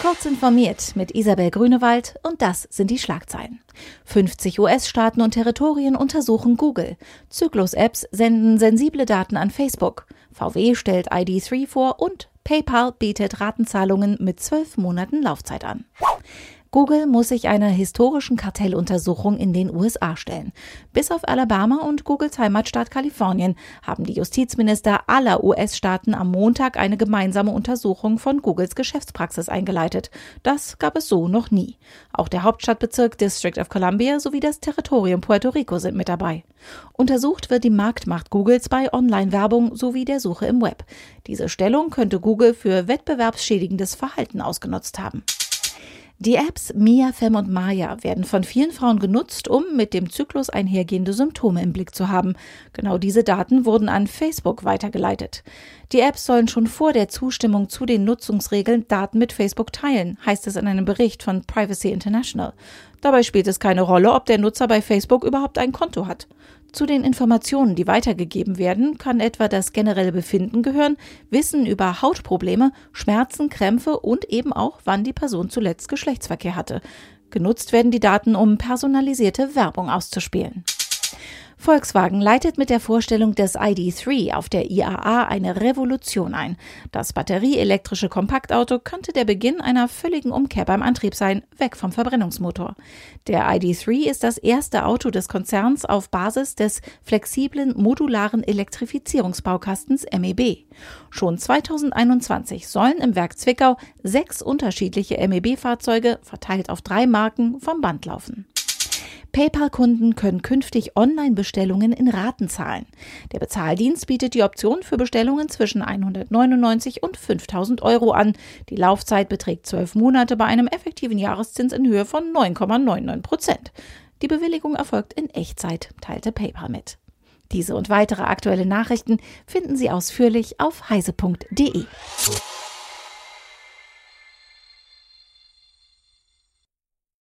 Kurz informiert mit Isabel Grünewald und das sind die Schlagzeilen. 50 US-Staaten und Territorien untersuchen Google. Zyklus-Apps senden sensible Daten an Facebook. VW stellt ID3 vor und PayPal bietet Ratenzahlungen mit zwölf Monaten Laufzeit an. Google muss sich einer historischen Kartelluntersuchung in den USA stellen. Bis auf Alabama und Googles Heimatstaat Kalifornien haben die Justizminister aller US-Staaten am Montag eine gemeinsame Untersuchung von Googles Geschäftspraxis eingeleitet. Das gab es so noch nie. Auch der Hauptstadtbezirk District of Columbia sowie das Territorium Puerto Rico sind mit dabei. Untersucht wird die Marktmacht Googles bei Online-Werbung sowie der Suche im Web. Diese Stellung könnte Google für wettbewerbsschädigendes Verhalten ausgenutzt haben. Die Apps Mia, Fem und Maya werden von vielen Frauen genutzt, um mit dem Zyklus einhergehende Symptome im Blick zu haben. Genau diese Daten wurden an Facebook weitergeleitet. Die Apps sollen schon vor der Zustimmung zu den Nutzungsregeln Daten mit Facebook teilen, heißt es in einem Bericht von Privacy International. Dabei spielt es keine Rolle, ob der Nutzer bei Facebook überhaupt ein Konto hat. Zu den Informationen, die weitergegeben werden, kann etwa das generelle Befinden gehören, Wissen über Hautprobleme, Schmerzen, Krämpfe und eben auch, wann die Person zuletzt Geschlechtsverkehr hatte. Genutzt werden die Daten, um personalisierte Werbung auszuspielen. Volkswagen leitet mit der Vorstellung des ID3 auf der IAA eine Revolution ein. Das batterieelektrische Kompaktauto könnte der Beginn einer völligen Umkehr beim Antrieb sein, weg vom Verbrennungsmotor. Der ID3 ist das erste Auto des Konzerns auf Basis des flexiblen modularen Elektrifizierungsbaukastens MEB. Schon 2021 sollen im Werk Zwickau sechs unterschiedliche MEB-Fahrzeuge, verteilt auf drei Marken, vom Band laufen. PayPal-Kunden können künftig Online-Bestellungen in Raten zahlen. Der Bezahldienst bietet die Option für Bestellungen zwischen 199 und 5000 Euro an. Die Laufzeit beträgt zwölf Monate bei einem effektiven Jahreszins in Höhe von 9,99 Prozent. Die Bewilligung erfolgt in Echtzeit, teilte PayPal mit. Diese und weitere aktuelle Nachrichten finden Sie ausführlich auf heise.de.